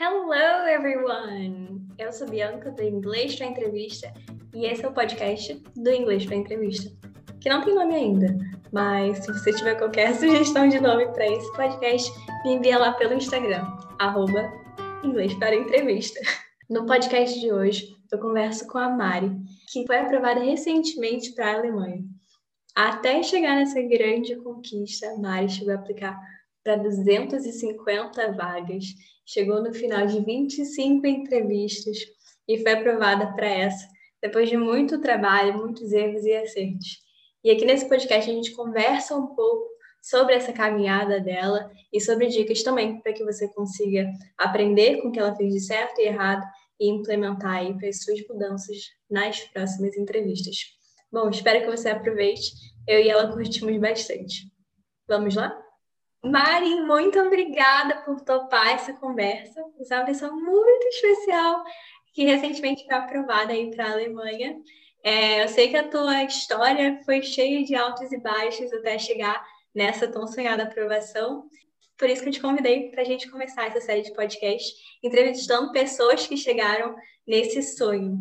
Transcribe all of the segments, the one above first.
Hello, everyone! Eu sou Bianca do Inglês para Entrevista e esse é o podcast do Inglês para Entrevista, que não tem nome ainda, mas se você tiver qualquer sugestão de nome para esse podcast, me envia lá pelo Instagram, arroba Inglês para Entrevista. No podcast de hoje, eu converso com a Mari, que foi aprovada recentemente para a Alemanha. Até chegar nessa grande conquista, a Mari chegou a aplicar para 250 vagas, chegou no final de 25 entrevistas e foi aprovada para essa, depois de muito trabalho, muitos erros e acertos. E aqui nesse podcast a gente conversa um pouco sobre essa caminhada dela e sobre dicas também para que você consiga aprender com o que ela fez de certo e errado e implementar aí para as suas mudanças nas próximas entrevistas. Bom, espero que você aproveite. Eu e ela curtimos bastante. Vamos lá? Mari, muito obrigada por topar essa conversa. Você é uma pessoa muito especial que recentemente foi aprovada aí para a Alemanha. É, eu sei que a tua história foi cheia de altos e baixos até chegar nessa tão sonhada aprovação. Por isso que eu te convidei para a gente começar essa série de podcast, entrevistando pessoas que chegaram nesse sonho.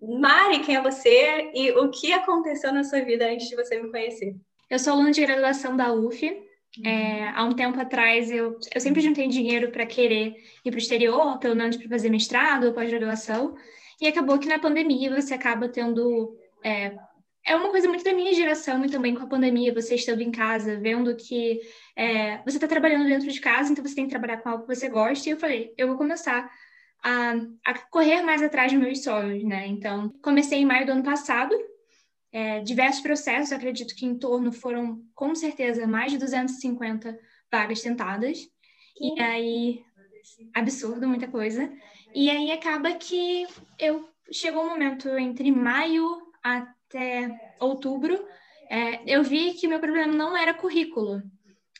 Mari, quem é você e o que aconteceu na sua vida antes de você me conhecer? Eu sou aluna de graduação da UF. Uhum. É, há um tempo atrás, eu, eu sempre juntei dinheiro para querer ir para o exterior, pelo menos para fazer mestrado ou pós-graduação. E acabou que na pandemia você acaba tendo é, é uma coisa muito da minha geração e também com a pandemia, você estando em casa, vendo que é, você está trabalhando dentro de casa, então você tem que trabalhar com algo que você gosta. E eu falei, eu vou começar a, a correr mais atrás dos meus sonhos, né? Então, comecei em maio do ano passado, é, diversos processos, acredito que em torno foram, com certeza, mais de 250 vagas tentadas. E aí, absurdo, muita coisa. E aí acaba que eu chegou um momento entre maio até outubro, é, eu vi que meu problema não era currículo.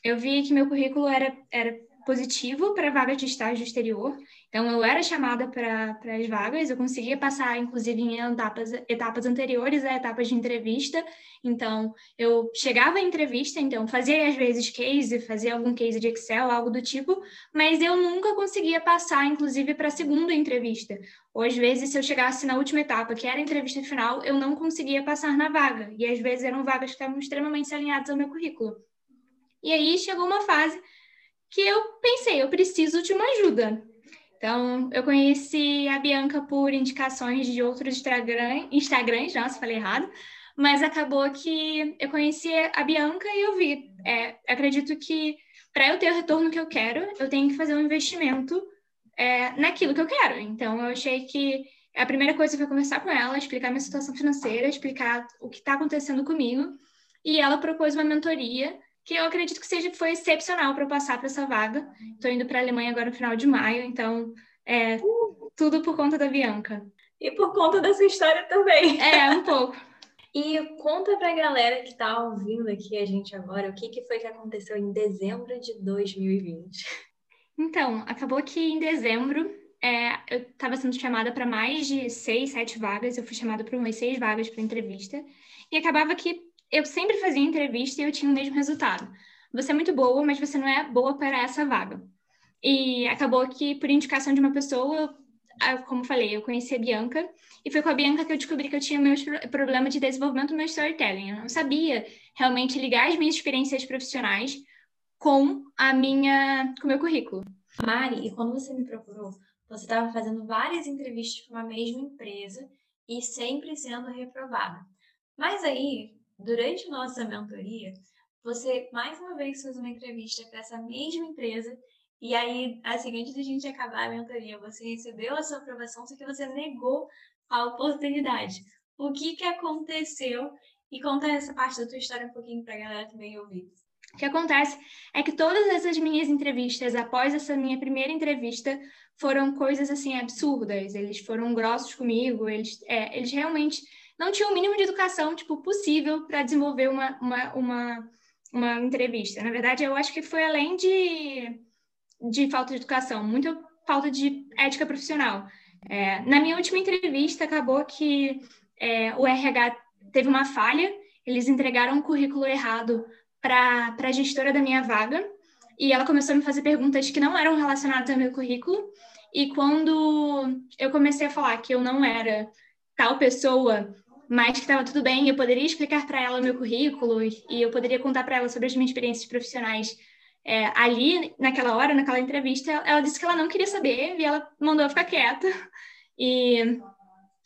Eu vi que meu currículo era, era positivo para vagas de estágio exterior. Então, eu era chamada para as vagas, eu conseguia passar, inclusive, em etapas, etapas anteriores a etapas de entrevista. Então, eu chegava à entrevista, então, fazia às vezes case, fazia algum case de Excel, algo do tipo, mas eu nunca conseguia passar, inclusive, para a segunda entrevista. Ou, às vezes, se eu chegasse na última etapa, que era a entrevista final, eu não conseguia passar na vaga. E, às vezes, eram vagas que estavam extremamente alinhadas ao meu currículo. E aí, chegou uma fase que eu pensei, eu preciso de uma ajuda. Então, eu conheci a Bianca por indicações de outros Instagram, Instagrams, nossa, falei errado, mas acabou que eu conheci a Bianca e eu vi. É, acredito que para eu ter o retorno que eu quero, eu tenho que fazer um investimento é, naquilo que eu quero. Então, eu achei que a primeira coisa foi conversar com ela, explicar minha situação financeira, explicar o que está acontecendo comigo, e ela propôs uma mentoria que eu acredito que seja foi excepcional para eu passar para essa vaga. Estou indo para a Alemanha agora no final de maio, então é tudo por conta da Bianca. E por conta dessa história também. É, um pouco. E conta para a galera que está ouvindo aqui a gente agora o que, que foi que aconteceu em dezembro de 2020. Então, acabou que em dezembro é, eu estava sendo chamada para mais de seis, sete vagas. Eu fui chamada para umas seis vagas para entrevista. E acabava que eu sempre fazia entrevista e eu tinha o mesmo resultado. Você é muito boa, mas você não é boa para essa vaga. E acabou que, por indicação de uma pessoa, como falei, eu conheci a Bianca, e foi com a Bianca que eu descobri que eu tinha meu problema de desenvolvimento do meu storytelling. Eu não sabia realmente ligar as minhas experiências profissionais com a minha, com o meu currículo. Mari, e quando você me procurou, você estava fazendo várias entrevistas para uma mesma empresa e sempre sendo reprovada. Mas aí, durante nossa mentoria, você mais uma vez fez uma entrevista para essa mesma empresa e aí, assim, antes da gente acabar a mentoria, você recebeu a sua aprovação, só que você negou a oportunidade. O que que aconteceu? E conta essa parte da tua história um pouquinho para a galera também ouvir. O que acontece é que todas essas minhas entrevistas, após essa minha primeira entrevista, foram coisas assim absurdas. Eles foram grossos comigo, eles, é, eles realmente não tinha o mínimo de educação tipo, possível para desenvolver uma, uma, uma, uma entrevista. Na verdade, eu acho que foi além de, de falta de educação, muita falta de ética profissional. É, na minha última entrevista, acabou que é, o RH teve uma falha, eles entregaram um currículo errado para a gestora da minha vaga. e ela começou a me fazer perguntas que não eram relacionadas ao meu currículo. E quando eu comecei a falar que eu não era tal pessoa, mas que estava tudo bem, eu poderia explicar para ela o meu currículo e eu poderia contar para ela sobre as minhas experiências profissionais é, ali, naquela hora, naquela entrevista, ela disse que ela não queria saber e ela mandou eu ficar quieta e,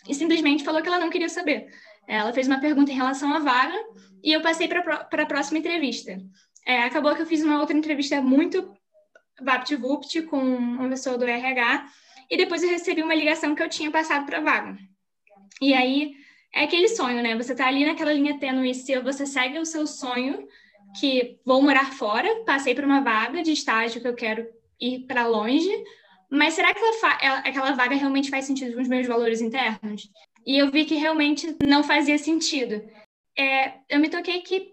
e simplesmente falou que ela não queria saber. Ela fez uma pergunta em relação à vaga e eu passei para a próxima entrevista. É, acabou que eu fiz uma outra entrevista muito vapt-vupt com uma pessoa do RH e depois eu recebi uma ligação que eu tinha passado para a vaga. E aí é aquele sonho, né? Você tá ali naquela linha tênue, se você segue o seu sonho, que vou morar fora, passei por uma vaga de estágio que eu quero ir para longe, mas será que ela aquela vaga realmente faz sentido com os meus valores internos? E eu vi que realmente não fazia sentido. É, eu me toquei que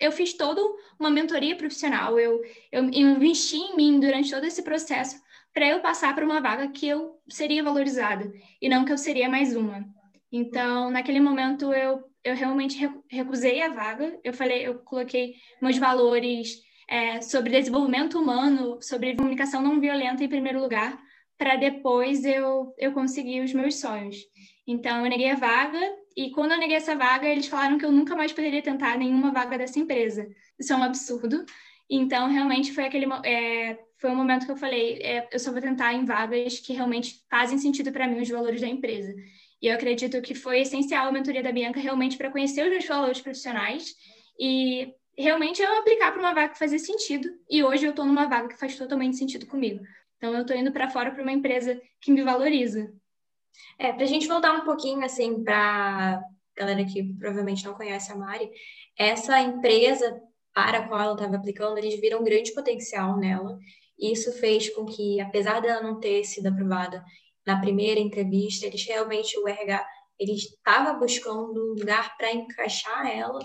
eu fiz toda uma mentoria profissional, eu, eu investi em mim durante todo esse processo para eu passar para uma vaga que eu seria valorizada e não que eu seria mais uma. Então, naquele momento, eu, eu realmente recusei a vaga. Eu falei, eu coloquei meus valores é, sobre desenvolvimento humano, sobre comunicação não violenta em primeiro lugar, para depois eu, eu conseguir os meus sonhos. Então, eu neguei a vaga, e quando eu neguei essa vaga, eles falaram que eu nunca mais poderia tentar nenhuma vaga dessa empresa. Isso é um absurdo. Então, realmente, foi aquele é, foi um momento que eu falei, é, eu só vou tentar em vagas que realmente fazem sentido para mim os valores da empresa. E eu acredito que foi essencial a mentoria da Bianca realmente para conhecer os meus valores profissionais e realmente eu aplicar para uma vaga que fazia sentido. E hoje eu estou numa vaga que faz totalmente sentido comigo. Então eu estou indo para fora para uma empresa que me valoriza. É, para a gente voltar um pouquinho assim para galera que provavelmente não conhece a Mari, essa empresa para a qual ela estava aplicando, eles viram um grande potencial nela. Isso fez com que, apesar dela não ter sido aprovada na primeira entrevista, eles realmente, o RH, ele estava buscando um lugar para encaixar ela,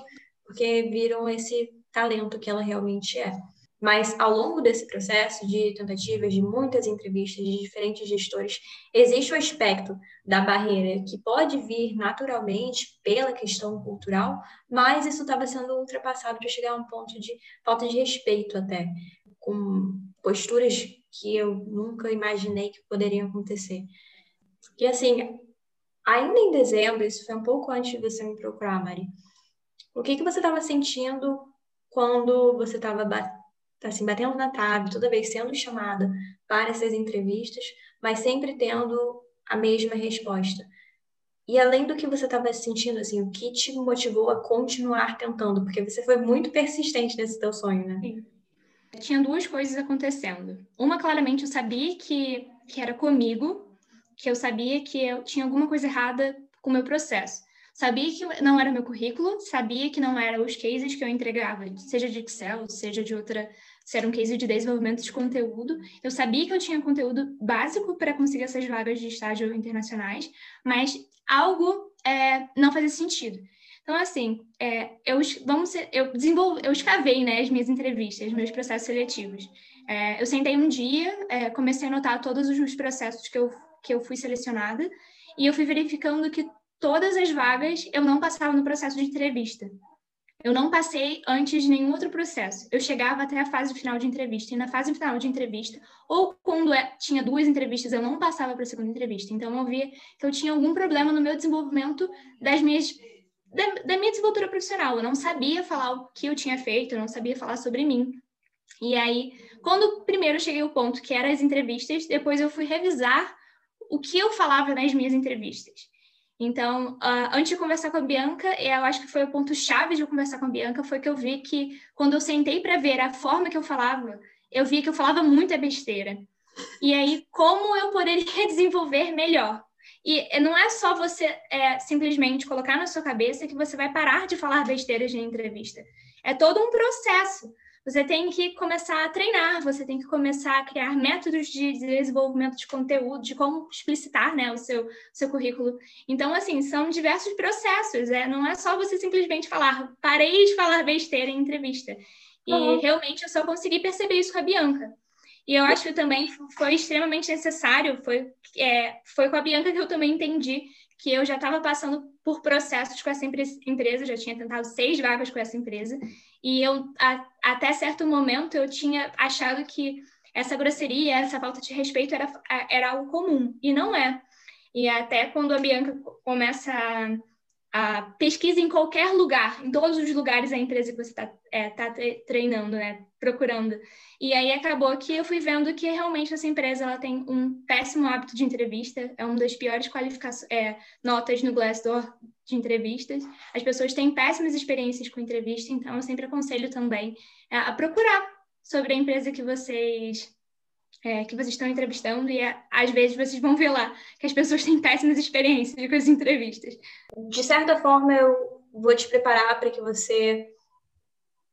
porque viram esse talento que ela realmente é. Mas ao longo desse processo de tentativas, de muitas entrevistas de diferentes gestores, existe o aspecto da barreira que pode vir naturalmente pela questão cultural, mas isso estava sendo ultrapassado para chegar a um ponto de falta de respeito até, com posturas que eu nunca imaginei que poderiam acontecer. E assim, ainda em dezembro, isso foi um pouco antes de você me procurar, Mari. O que que você estava sentindo quando você estava assim, batendo na trave, toda vez sendo chamada para essas entrevistas, mas sempre tendo a mesma resposta? E além do que você estava sentindo, assim, o que te motivou a continuar tentando? Porque você foi muito persistente nesse teu sonho, né? Sim tinha duas coisas acontecendo. Uma, claramente, eu sabia que, que era comigo, que eu sabia que eu tinha alguma coisa errada com o meu processo. Sabia que não era meu currículo, sabia que não eram os cases que eu entregava, seja de Excel, seja de outra, se era um case de desenvolvimento de conteúdo. Eu sabia que eu tinha conteúdo básico para conseguir essas vagas de estágio internacionais, mas algo é, não fazia sentido. Então, assim, é, eu, vamos eu desenvolvi, eu escavei né, as minhas entrevistas, meus processos seletivos. É, eu sentei um dia, é, comecei a anotar todos os processos que eu, que eu fui selecionada, e eu fui verificando que todas as vagas eu não passava no processo de entrevista. Eu não passei antes de nenhum outro processo. Eu chegava até a fase final de entrevista. E na fase final de entrevista, ou quando é, tinha duas entrevistas, eu não passava para a segunda entrevista. Então, eu via que eu tinha algum problema no meu desenvolvimento das minhas da, minha desenvoltura profissional. Eu não sabia falar o que eu tinha feito, eu não sabia falar sobre mim. E aí, quando primeiro cheguei ao ponto que eram as entrevistas, depois eu fui revisar o que eu falava nas minhas entrevistas. Então, uh, antes de conversar com a Bianca, eu acho que foi o ponto chave de eu conversar com a Bianca, foi que eu vi que quando eu sentei para ver a forma que eu falava, eu vi que eu falava muita besteira. E aí, como eu poderia desenvolver melhor? E não é só você é, simplesmente colocar na sua cabeça que você vai parar de falar besteiras na entrevista. É todo um processo. Você tem que começar a treinar, você tem que começar a criar métodos de desenvolvimento de conteúdo, de como explicitar né, o seu, seu currículo. Então, assim, são diversos processos. É, não é só você simplesmente falar, parei de falar besteira em entrevista. E uhum. realmente eu só consegui perceber isso com a Bianca. E eu acho que também foi extremamente necessário, foi, é, foi com a Bianca que eu também entendi que eu já estava passando por processos com essa empresa, já tinha tentado seis vagas com essa empresa, e eu, a, até certo momento, eu tinha achado que essa grosseria, essa falta de respeito era, era algo comum, e não é. E até quando a Bianca começa a a pesquisa em qualquer lugar, em todos os lugares da empresa que você está é, tá treinando, né, procurando. E aí acabou que eu fui vendo que realmente essa empresa ela tem um péssimo hábito de entrevista, é uma das piores qualificações, é, notas no Glassdoor de entrevistas. As pessoas têm péssimas experiências com entrevista, então eu sempre aconselho também é, a procurar sobre a empresa que vocês é, que vocês estão entrevistando e é, às vezes vocês vão ver lá que as pessoas têm péssimas experiências com as entrevistas. De certa forma, eu vou te preparar para que você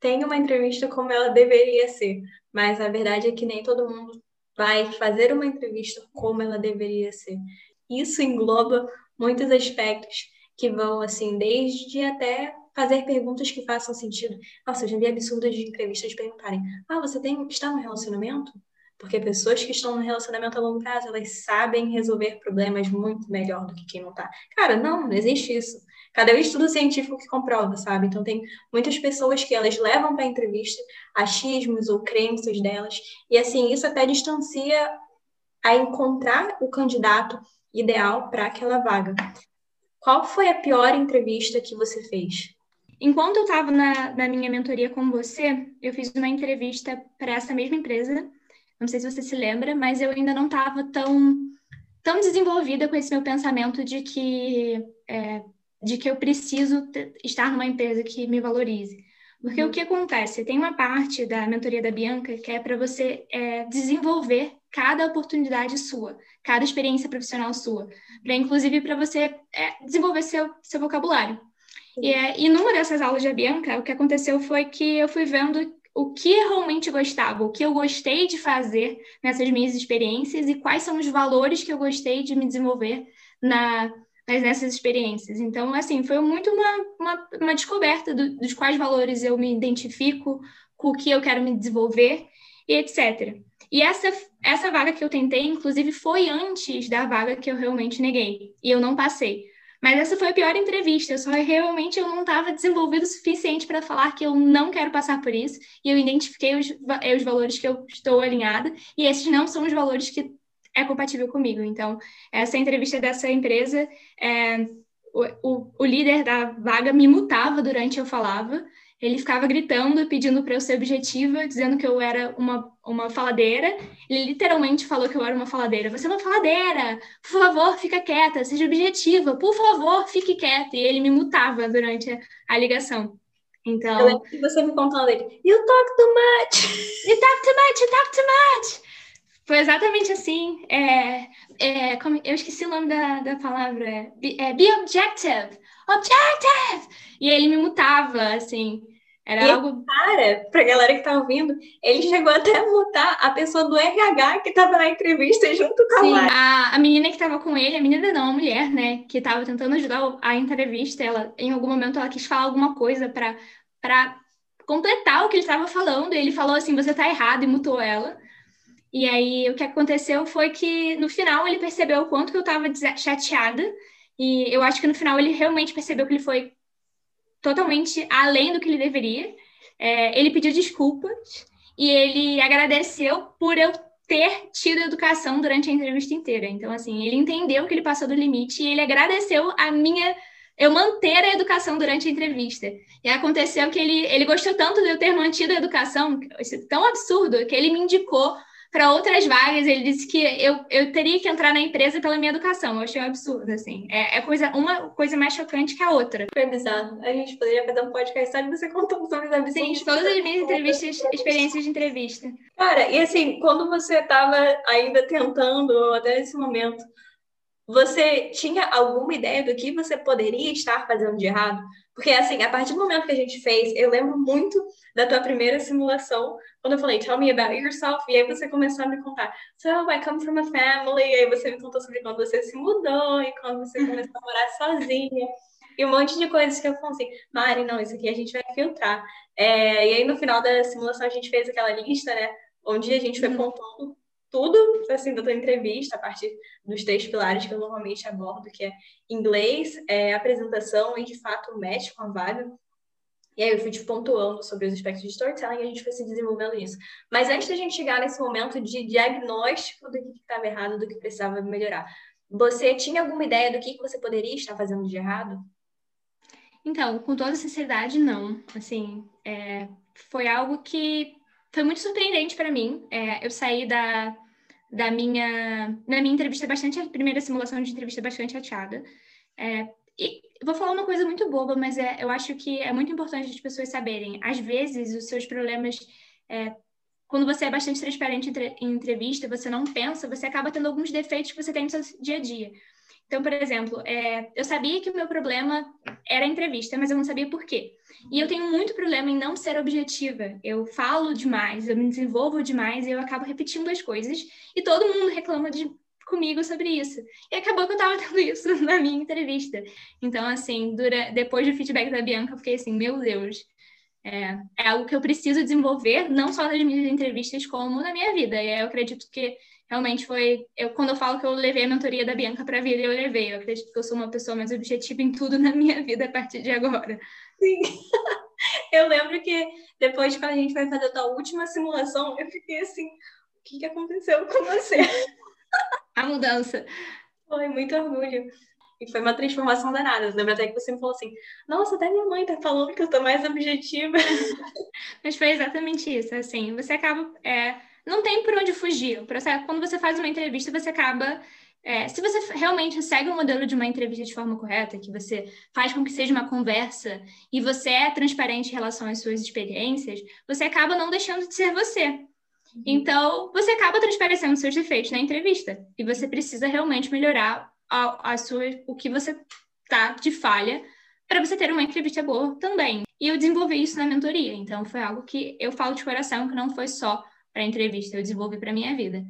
tenha uma entrevista como ela deveria ser, mas a verdade é que nem todo mundo vai fazer uma entrevista como ela deveria ser. Isso engloba muitos aspectos que vão assim, desde até fazer perguntas que façam sentido. Nossa, eu já vi absurdos de entrevistas perguntarem: "Ah, você tem está no relacionamento?" Porque pessoas que estão no relacionamento a longo prazo, elas sabem resolver problemas muito melhor do que quem não tá. Cara, não, não existe isso. Cadê o estudo científico que comprova, sabe? Então tem muitas pessoas que elas levam para a entrevista achismos ou crenças delas, e assim, isso até distancia a encontrar o candidato ideal para aquela vaga. Qual foi a pior entrevista que você fez? Enquanto eu estava na, na minha mentoria com você, eu fiz uma entrevista para essa mesma empresa não sei se você se lembra, mas eu ainda não estava tão, tão desenvolvida com esse meu pensamento de que, é, de que eu preciso estar numa empresa que me valorize. Porque uhum. o que acontece? Tem uma parte da mentoria da Bianca que é para você é, desenvolver cada oportunidade sua, cada experiência profissional sua, para inclusive para você é, desenvolver seu, seu vocabulário. E, é, e numa dessas aulas da Bianca, o que aconteceu foi que eu fui vendo o que realmente gostava, o que eu gostei de fazer nessas minhas experiências e quais são os valores que eu gostei de me desenvolver na, nessas experiências. Então, assim, foi muito uma, uma, uma descoberta do, dos quais valores eu me identifico, com o que eu quero me desenvolver e etc. E essa, essa vaga que eu tentei, inclusive, foi antes da vaga que eu realmente neguei. E eu não passei. Mas essa foi a pior entrevista. Eu só realmente eu não estava desenvolvido o suficiente para falar que eu não quero passar por isso. E eu identifiquei os, os valores que eu estou alinhada. E esses não são os valores que é compatível comigo. Então, essa entrevista dessa empresa, é, o, o, o líder da vaga me mutava durante eu falava ele ficava gritando, pedindo para eu ser objetiva, dizendo que eu era uma, uma faladeira. Ele literalmente falou que eu era uma faladeira. Você é uma faladeira! Por favor, fica quieta, seja objetiva. Por favor, fique quieta. E ele me mutava durante a, a ligação. Então. Eu lembro que você me contando ele. You talk too much! You talk too much, you talk too much! Foi exatamente assim. É, é, como, eu esqueci o nome da, da palavra. Be, é, be objective! Objective! E ele me mutava, assim. Era e algo. Cara, pra galera que tá ouvindo, ele chegou até a mutar a pessoa do RH que tava na entrevista junto com Sim, a, a menina que tava com ele, a menina não, a mulher, né, que tava tentando ajudar a entrevista, ela, em algum momento, ela quis falar alguma coisa pra, pra completar o que ele estava falando, e ele falou assim: você tá errado, e mutou ela. E aí, o que aconteceu foi que, no final, ele percebeu o quanto que eu estava chateada, e eu acho que no final ele realmente percebeu que ele foi totalmente além do que ele deveria. É, ele pediu desculpas e ele agradeceu por eu ter tido educação durante a entrevista inteira. Então, assim, ele entendeu que ele passou do limite e ele agradeceu a minha eu manter a educação durante a entrevista. E aconteceu que ele, ele gostou tanto de eu ter mantido a educação, isso é tão absurdo, que ele me indicou para outras vagas, ele disse que eu, eu teria que entrar na empresa pela minha educação. Eu achei um absurdo, assim. É, é coisa, uma coisa mais chocante que a outra. Foi bizarro. A gente poderia fazer um podcast só de você contando sobre os absurdos. Sim, todas as minhas entrevistas, experiências de entrevista. Cara, e assim, quando você estava ainda tentando, até esse momento, você tinha alguma ideia do que você poderia estar fazendo de errado? Porque, assim, a partir do momento que a gente fez, eu lembro muito da tua primeira simulação, quando eu falei, tell me about yourself, e aí você começou a me contar, so I come from a family, e aí você me contou sobre quando você se mudou, e quando você começou a morar sozinha, e um monte de coisas que eu falei assim, Mari, não, isso aqui a gente vai filtrar. É, e aí, no final da simulação, a gente fez aquela lista, né, onde a gente foi uhum. pontuando tudo assim da tua entrevista, a partir dos três pilares que eu normalmente abordo, que é inglês, é, apresentação e de fato match com a vaga. E aí eu fui te pontuando sobre os aspectos de storytelling e a gente foi se desenvolvendo nisso. Mas antes da gente chegar nesse momento de diagnóstico do que estava errado, do que precisava melhorar, você tinha alguma ideia do que, que você poderia estar fazendo de errado? Então, com toda sinceridade, não. Assim, é, foi algo que foi muito surpreendente para mim. É, eu saí da, da minha, na minha entrevista bastante, a primeira simulação de entrevista bastante chateada. É, e vou falar uma coisa muito boba, mas é, eu acho que é muito importante as pessoas saberem. Às vezes, os seus problemas, é, quando você é bastante transparente em entrevista, você não pensa, você acaba tendo alguns defeitos que você tem no seu dia a dia. Então, por exemplo, é, eu sabia que o meu problema era a entrevista, mas eu não sabia por quê. E eu tenho muito problema em não ser objetiva. Eu falo demais, eu me desenvolvo demais e eu acabo repetindo as coisas. E todo mundo reclama de, comigo sobre isso. E acabou que eu estava tendo isso na minha entrevista. Então, assim, dura, depois do feedback da Bianca, eu fiquei assim, meu Deus, é, é algo que eu preciso desenvolver, não só nas minhas entrevistas, como na minha vida. E eu acredito que realmente foi. Eu, quando eu falo que eu levei a mentoria da Bianca para a vida, eu levei. Eu acredito que eu sou uma pessoa mais objetiva em tudo na minha vida a partir de agora. Sim. Eu lembro que depois, quando a gente vai fazer a tua última simulação, eu fiquei assim: o que, que aconteceu com você? A mudança. Foi muito orgulho. E foi uma transformação danada. Eu lembro até que você me falou assim: Nossa, até minha mãe tá falando que eu tô mais objetiva. Mas foi exatamente isso. Assim, você acaba. É, não tem por onde fugir. Quando você faz uma entrevista, você acaba. É, se você realmente segue o modelo de uma entrevista de forma correta, que você faz com que seja uma conversa e você é transparente em relação às suas experiências, você acaba não deixando de ser você. Uhum. Então, você acaba transparecendo seus defeitos na entrevista e você precisa realmente melhorar a, a sua, o que você tá de falha para você ter uma entrevista boa também. E eu desenvolvi isso na mentoria, então foi algo que eu falo de coração que não foi só para entrevista, eu desenvolvi para minha vida.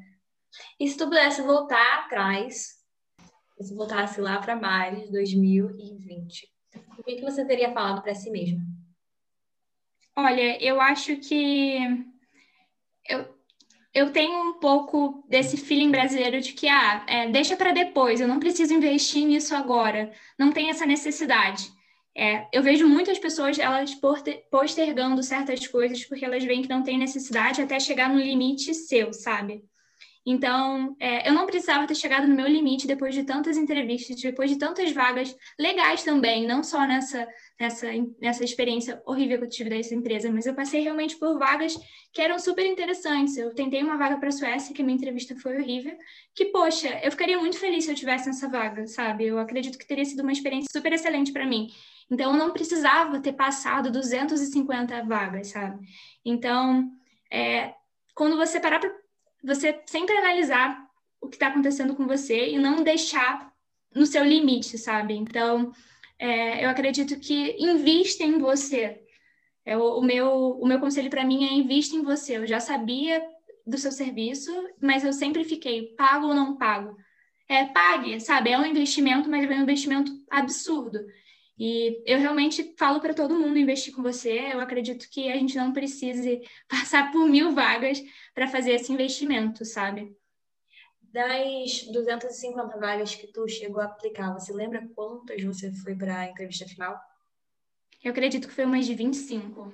E se tu pudesse voltar atrás, se voltasse lá para maio de 2020, o que, que você teria falado para si mesma? Olha, eu acho que eu, eu tenho um pouco desse feeling brasileiro de que, ah, é, deixa para depois, eu não preciso investir nisso agora, não tem essa necessidade. É, eu vejo muitas pessoas elas postergando certas coisas porque elas veem que não tem necessidade até chegar no limite seu, sabe? Então, é, eu não precisava ter chegado no meu limite depois de tantas entrevistas, depois de tantas vagas legais também, não só nessa, nessa, nessa experiência horrível que eu tive dessa empresa, mas eu passei realmente por vagas que eram super interessantes. Eu tentei uma vaga para a Suécia, que a minha entrevista foi horrível, que, poxa, eu ficaria muito feliz se eu tivesse nessa vaga, sabe? Eu acredito que teria sido uma experiência super excelente para mim. Então, eu não precisava ter passado 250 vagas, sabe? Então, é, quando você parar para você sempre analisar o que está acontecendo com você e não deixar no seu limite, sabe? Então, é, eu acredito que invista em você. É, o, o, meu, o meu conselho para mim é invista em você. Eu já sabia do seu serviço, mas eu sempre fiquei pago ou não pago. É, pague, sabe? É um investimento, mas é um investimento absurdo. E eu realmente falo para todo mundo investir com você. Eu acredito que a gente não precise passar por mil vagas para fazer esse investimento, sabe? Das 250 vagas que tu chegou a aplicar, você lembra quantas você foi para a entrevista final? Eu acredito que foi umas de 25.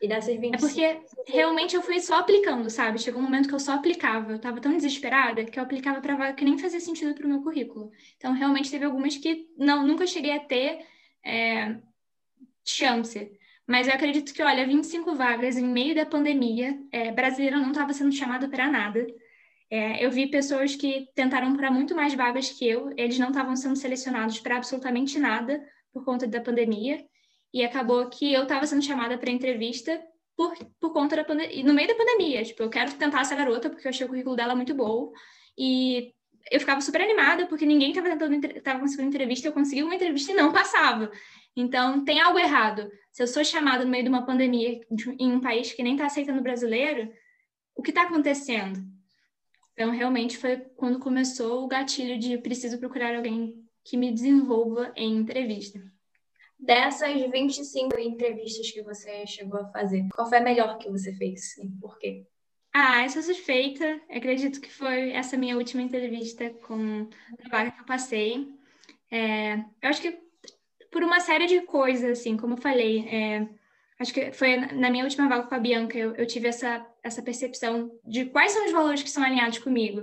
E dessas 25? É porque realmente eu fui só aplicando, sabe? Chegou um momento que eu só aplicava. Eu estava tão desesperada que eu aplicava para vaga que nem fazia sentido para o meu currículo. Então, realmente teve algumas que não, nunca cheguei a ter é, chance. Mas eu acredito que, olha, 25 vagas em meio da pandemia, é, brasileiro não estava sendo chamado para nada. É, eu vi pessoas que tentaram para muito mais vagas que eu, eles não estavam sendo selecionados para absolutamente nada por conta da pandemia. E acabou que eu estava sendo chamada para entrevista por, por conta da pandemia, no meio da pandemia. Tipo, eu quero tentar essa garota porque eu achei o currículo dela muito bom. E eu ficava super animada porque ninguém estava tentando estava conseguindo entrevista, eu consegui uma entrevista e não passava. Então, tem algo errado. Se eu sou chamada no meio de uma pandemia de, em um país que nem está aceitando brasileiro, o que está acontecendo? Então, realmente foi quando começou o gatilho de preciso procurar alguém que me desenvolva em entrevista. Dessas 25 entrevistas que você chegou a fazer, qual foi a melhor que você fez e por quê? Ah, eu sou suspeita. Acredito que foi essa minha última entrevista com a vaga que eu passei. É, eu acho que por uma série de coisas, assim, como eu falei, é, acho que foi na minha última vaga com a Bianca, eu, eu, tive essa, essa percepção de quais são os valores que são alinhados comigo.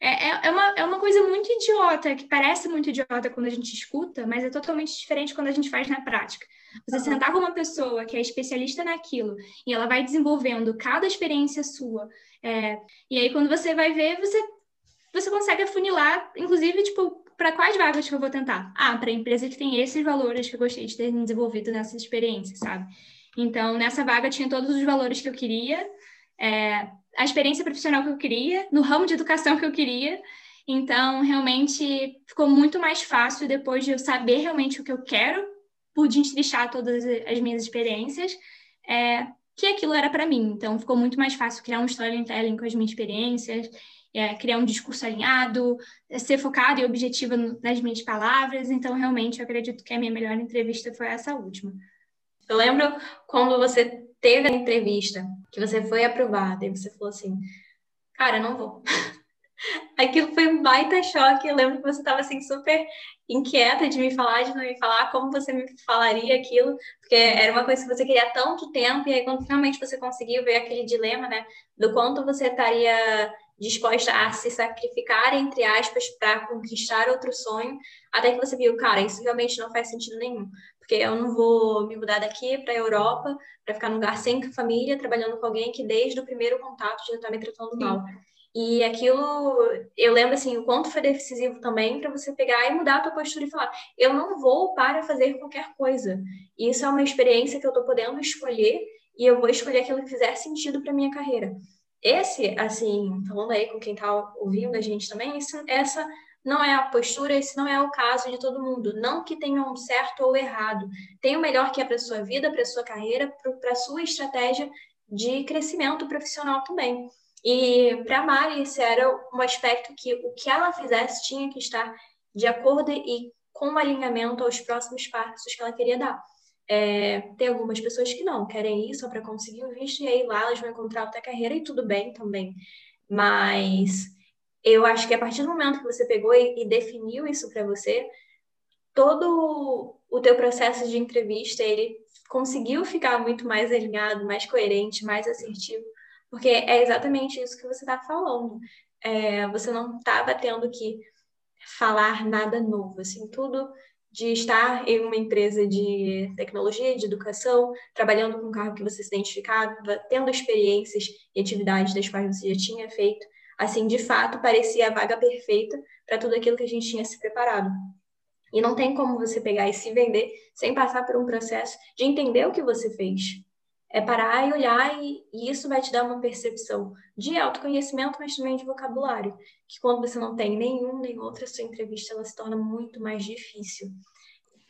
É, é, é, uma, é uma coisa muito idiota, que parece muito idiota quando a gente escuta, mas é totalmente diferente quando a gente faz na prática. Você uhum. sentar com uma pessoa que é especialista naquilo e ela vai desenvolvendo cada experiência sua, é, e aí quando você vai ver, você, você consegue afunilar, inclusive, tipo, para quais vagas que eu vou tentar? Ah, para empresa que tem esses valores que eu gostei de ter desenvolvido nessa experiência, sabe? Então, nessa vaga tinha todos os valores que eu queria, é, a experiência profissional que eu queria, no ramo de educação que eu queria. Então, realmente ficou muito mais fácil depois de eu saber realmente o que eu quero, pude deixar todas as minhas experiências, é, que aquilo era para mim. Então, ficou muito mais fácil criar um storytelling com as minhas experiências, é, criar um discurso alinhado, ser focado e objetiva nas minhas palavras. Então, realmente, eu acredito que a minha melhor entrevista foi essa última. Eu lembro quando você teve a entrevista, que você foi aprovada, e você falou assim, cara, não vou. Aquilo foi um baita choque. Eu lembro que você estava assim super inquieta de me falar, de não me falar, como você me falaria aquilo, porque era uma coisa que você queria há tanto tempo, e aí quando finalmente você conseguiu ver aquele dilema, né, do quanto você estaria disposta a se sacrificar, entre aspas, para conquistar outro sonho, até que você viu, cara, isso realmente não faz sentido nenhum porque eu não vou me mudar daqui para a Europa para ficar num lugar sem família, trabalhando com alguém que desde o primeiro contato já está me tratando Sim. mal. E aquilo, eu lembro assim, o quanto foi decisivo também para você pegar e mudar a tua postura e falar: eu não vou para fazer qualquer coisa. Isso é uma experiência que eu estou podendo escolher e eu vou escolher aquilo que fizer sentido para minha carreira. Esse, assim, falando aí com quem está ouvindo a gente também, isso, essa não é a postura, esse não é o caso de todo mundo. Não que tenha um certo ou errado. Tem o melhor que é para sua vida, para sua carreira, para sua estratégia de crescimento profissional também. E para Mari, esse era um aspecto que o que ela fizesse tinha que estar de acordo e com alinhamento aos próximos passos que ela queria dar. É, tem algumas pessoas que não querem ir só para conseguir o visto, e aí lá elas vão encontrar outra carreira e tudo bem também. Mas eu acho que a partir do momento que você pegou e, e definiu isso para você, todo o teu processo de entrevista, ele conseguiu ficar muito mais alinhado, mais coerente, mais assertivo, porque é exatamente isso que você está falando. É, você não estava tendo que falar nada novo, assim, tudo de estar em uma empresa de tecnologia, de educação, trabalhando com um carro que você se identificava, tendo experiências e atividades das quais você já tinha feito, Assim, de fato, parecia a vaga perfeita para tudo aquilo que a gente tinha se preparado. E não tem como você pegar e se vender sem passar por um processo de entender o que você fez. É parar e olhar, e, e isso vai te dar uma percepção de autoconhecimento, mas também de vocabulário. Que quando você não tem nenhum nem outra, sua entrevista ela se torna muito mais difícil.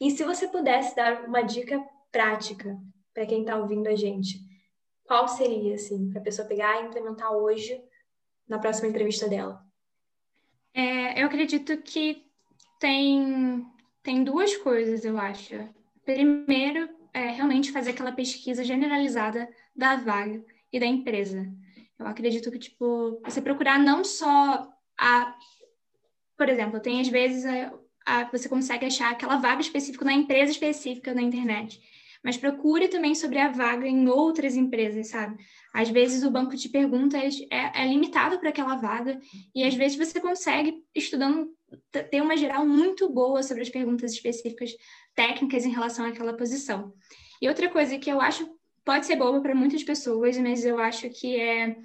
E se você pudesse dar uma dica prática para quem está ouvindo a gente, qual seria, assim, para a pessoa pegar e implementar hoje na próxima entrevista dela? É, eu acredito que tem, tem duas coisas, eu acho. Primeiro, é realmente fazer aquela pesquisa generalizada da vaga e da empresa. Eu acredito que, tipo, você procurar não só a. Por exemplo, tem às vezes a, a, você consegue achar aquela vaga específica na empresa específica na internet mas procure também sobre a vaga em outras empresas, sabe? Às vezes o banco de perguntas é, é limitado para aquela vaga e às vezes você consegue, estudando, ter uma geral muito boa sobre as perguntas específicas técnicas em relação àquela posição. E outra coisa que eu acho pode ser boa para muitas pessoas, mas eu acho que é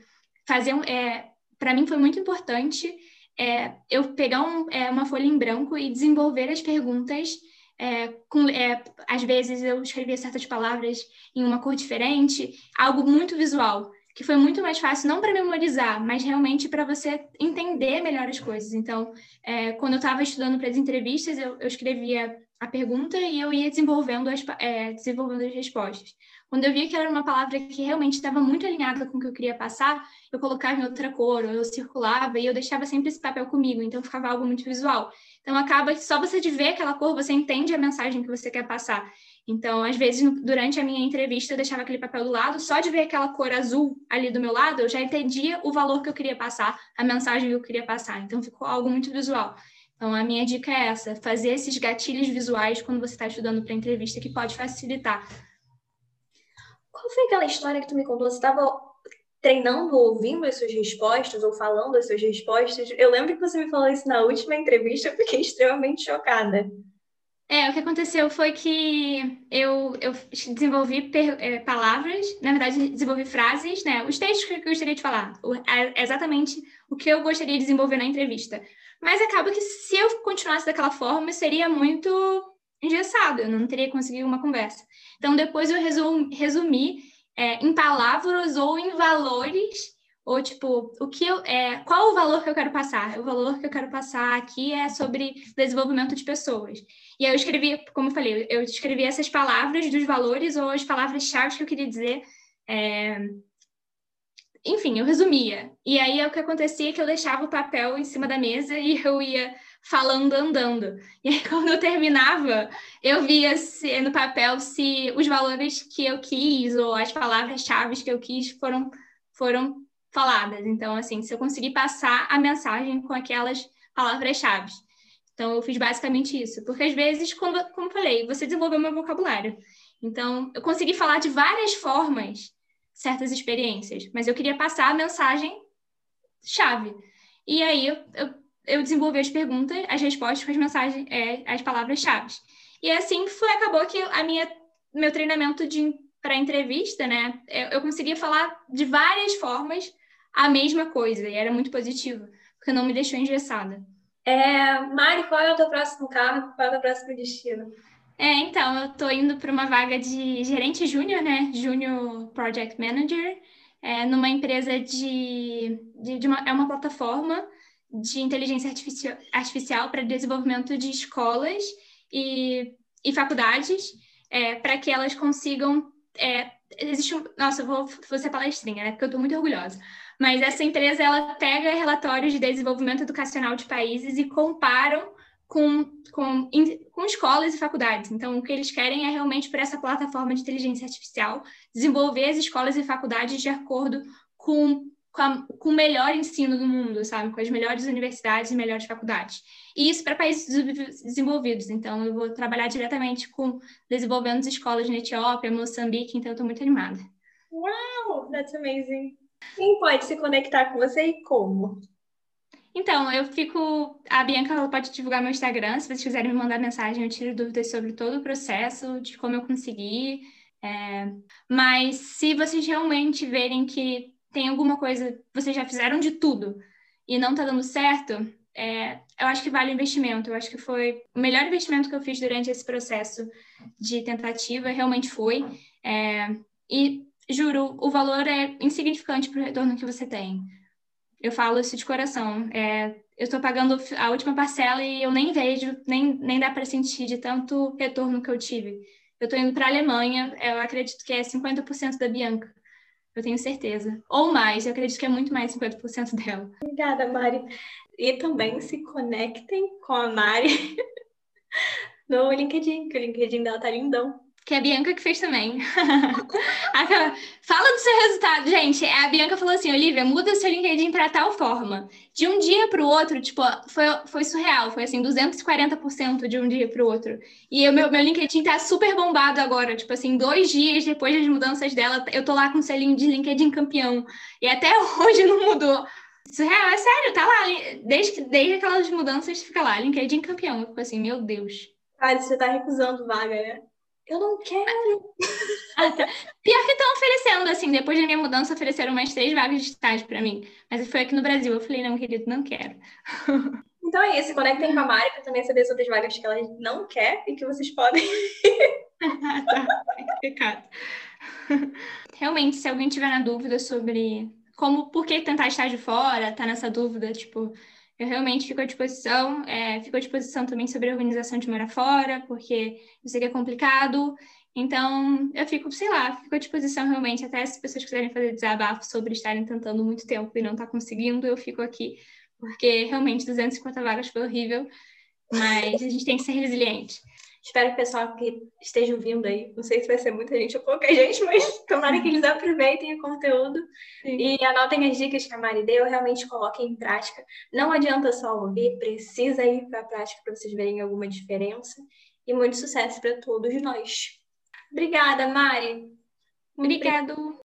fazer um, é, para mim foi muito importante é, eu pegar um, é, uma folha em branco e desenvolver as perguntas é, com, é, às vezes eu escrevia certas palavras em uma cor diferente, algo muito visual, que foi muito mais fácil, não para memorizar, mas realmente para você entender melhor as coisas. Então, é, quando eu estava estudando para as entrevistas, eu, eu, escrevia a pergunta e eu ia desenvolvendo as, é, desenvolvendo as respostas. Quando eu via que era uma palavra que realmente estava muito alinhada com o que eu queria passar, eu colocava em outra cor, ou eu circulava e eu deixava sempre esse papel comigo, então ficava algo muito visual. Então acaba que só você de ver aquela cor você entende a mensagem que você quer passar. Então, às vezes, durante a minha entrevista, eu deixava aquele papel do lado, só de ver aquela cor azul ali do meu lado, eu já entendia o valor que eu queria passar, a mensagem que eu queria passar. Então, ficou algo muito visual. Então, a minha dica é essa: fazer esses gatilhos visuais quando você está estudando para entrevista, que pode facilitar. Qual foi aquela história que tu me contou? Você estava treinando, ouvindo as suas respostas ou falando as suas respostas? Eu lembro que você me falou isso na última entrevista, eu fiquei extremamente chocada. É, o que aconteceu foi que eu, eu desenvolvi per, é, palavras, na verdade, desenvolvi frases, né? Os textos que eu gostaria de falar, o, é exatamente o que eu gostaria de desenvolver na entrevista. Mas acaba que se eu continuasse daquela forma, seria muito engessado, eu não teria conseguido uma conversa. Então, depois eu resum, resumi é, em palavras ou em valores ou tipo, o que eu, é, qual o valor que eu quero passar? O valor que eu quero passar aqui é sobre desenvolvimento de pessoas. E aí eu escrevi, como eu falei, eu escrevi essas palavras dos valores ou as palavras-chave que eu queria dizer. É... Enfim, eu resumia. E aí o que acontecia é que eu deixava o papel em cima da mesa e eu ia falando andando. E aí, quando eu terminava, eu via se, no papel se os valores que eu quis ou as palavras-chave que eu quis foram, foram faladas. Então, assim, se eu conseguir passar a mensagem com aquelas palavras-chave. Então, eu fiz basicamente isso. Porque, às vezes, como eu falei, você desenvolveu meu vocabulário. Então, eu consegui falar de várias formas certas experiências, mas eu queria passar a mensagem chave. E aí, eu, eu, desenvolvi as perguntas, as respostas com as mensagens, é, as palavras-chave. E assim foi, acabou que a minha, meu treinamento de para entrevista, né, eu, eu conseguia falar de várias formas a mesma coisa, e era muito positivo, porque não me deixou engessada. É, Mari, qual é o teu próximo cargo? Qual é o teu próximo destino? É, então, eu estou indo para uma vaga de gerente júnior, né? Júnior Project Manager, é, numa empresa de, de, de uma, é uma plataforma de inteligência artificial, artificial para desenvolvimento de escolas e, e faculdades, é, para que elas consigam. É, existe um, nossa, eu vou, vou ser palestrinha, né? Porque eu estou muito orgulhosa. Mas essa empresa ela pega relatórios de desenvolvimento educacional de países e comparam com, com, com escolas e faculdades. Então, o que eles querem é realmente, por essa plataforma de inteligência artificial, desenvolver as escolas e faculdades de acordo com, com, a, com o melhor ensino do mundo, sabe? Com as melhores universidades e melhores faculdades. E isso para países desenvolvidos. Então, eu vou trabalhar diretamente com desenvolvendo escolas na Etiópia, Moçambique, então estou muito animada. Wow, that's amazing. Quem pode se conectar com você e como? Então, eu fico. A Bianca ela pode divulgar meu Instagram. Se vocês quiserem me mandar mensagem, eu tiro dúvidas sobre todo o processo, de como eu consegui. É... Mas se vocês realmente verem que tem alguma coisa, vocês já fizeram de tudo e não está dando certo, é... eu acho que vale o investimento. Eu acho que foi o melhor investimento que eu fiz durante esse processo de tentativa, realmente foi. É... E juro, o valor é insignificante para o retorno que você tem. Eu falo isso de coração. É, eu estou pagando a última parcela e eu nem vejo, nem, nem dá para sentir de tanto retorno que eu tive. Eu estou indo para a Alemanha, eu acredito que é 50% da Bianca. Eu tenho certeza. Ou mais, eu acredito que é muito mais 50% dela. Obrigada, Mari. E também se conectem com a Mari no LinkedIn, que o LinkedIn dela tá lindão que é a Bianca que fez também. Fala do seu resultado, gente. A Bianca falou assim: Olivia, muda seu LinkedIn para tal forma. De um dia para o outro, tipo, foi, foi surreal. Foi assim, 240% de um dia para o outro. E o meu, meu LinkedIn tá super bombado agora. Tipo assim, dois dias depois das mudanças dela, eu tô lá com o selinho de LinkedIn campeão. E até hoje não mudou. Surreal, é sério, tá lá. Desde, desde aquelas mudanças, fica lá, LinkedIn campeão. Eu fico assim, meu Deus. Cara, você tá recusando vaga, né? Eu não quero. Ah, tá. Pior que estão oferecendo, assim, depois da minha mudança, ofereceram mais três vagas de estágio para mim. Mas foi aqui no Brasil. Eu falei, não, querido, não quero. Então é isso, conectem com a Mari para também saber sobre as vagas que ela não quer e que vocês podem. tá, complicado. Realmente, se alguém tiver na dúvida sobre como, por que tentar estágio fora, tá nessa dúvida, tipo, eu realmente fico à disposição, é, fico à disposição também sobre a organização de morar fora, porque eu sei que é complicado. Então, eu fico, sei lá, fico à disposição realmente, até se as pessoas quiserem fazer desabafo sobre estarem tentando muito tempo e não estar tá conseguindo, eu fico aqui, porque realmente 250 vagas foi horrível, mas a gente tem que ser resiliente. Espero que o pessoal que esteja ouvindo aí, não sei se vai ser muita gente ou pouca gente, mas tomara que eles aproveitem o conteúdo Sim. e anotem as dicas que a Mari deu, realmente coloquem em prática. Não adianta só ouvir, precisa ir para a prática para vocês verem alguma diferença. E muito sucesso para todos nós. Obrigada, Mari. Obrigado.